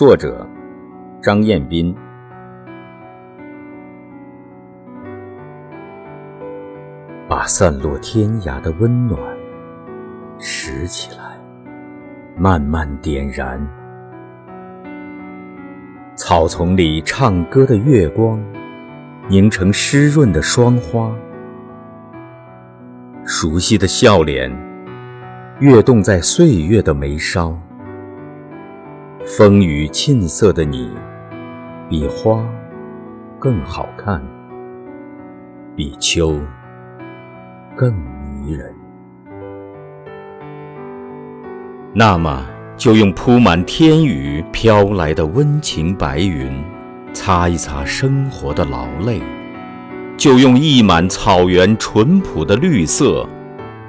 作者：张彦斌。把散落天涯的温暖拾起来，慢慢点燃。草丛里唱歌的月光，凝成湿润的霜花。熟悉的笑脸，跃动在岁月的眉梢。风雨沁色的你，比花更好看，比秋更迷人。那么，就用铺满天宇飘来的温情白云，擦一擦生活的劳累；就用溢满草原淳朴的绿色，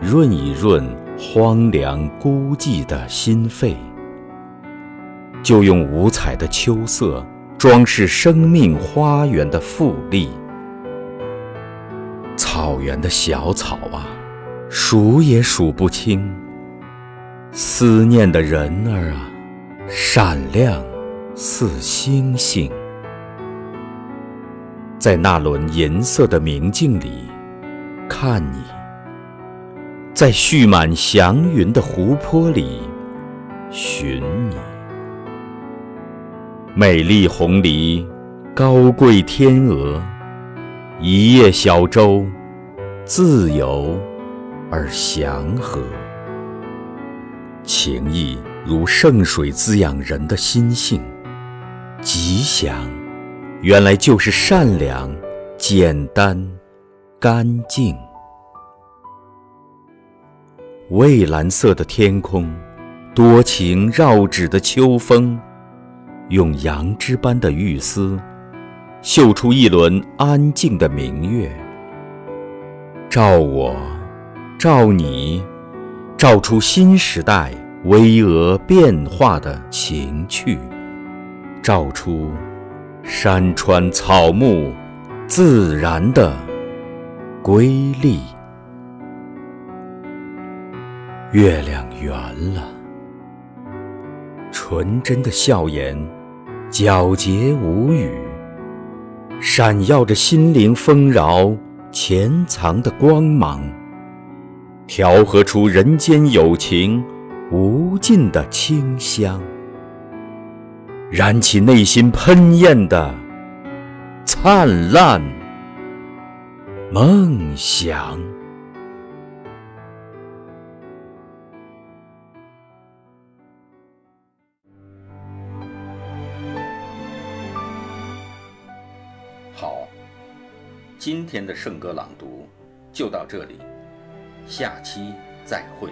润一润荒凉孤寂的心肺。就用五彩的秋色装饰生命花园的富丽。草原的小草啊，数也数不清；思念的人儿啊，闪亮似星星。在那轮银色的明镜里，看你；在蓄满祥云的湖泊里，寻你。美丽红梨，高贵天鹅，一叶小舟，自由而祥和。情意如圣水滋养人的心性，吉祥原来就是善良、简单、干净。蔚蓝色的天空，多情绕指的秋风。用羊脂般的玉丝，绣出一轮安静的明月，照我，照你，照出新时代巍峨变化的情趣，照出山川草木自然的瑰丽。月亮圆了，纯真的笑颜。皎洁无语，闪耀着心灵丰饶潜藏的光芒，调和出人间有情无尽的清香，燃起内心喷艳的灿烂梦想。今天的圣歌朗读就到这里，下期再会。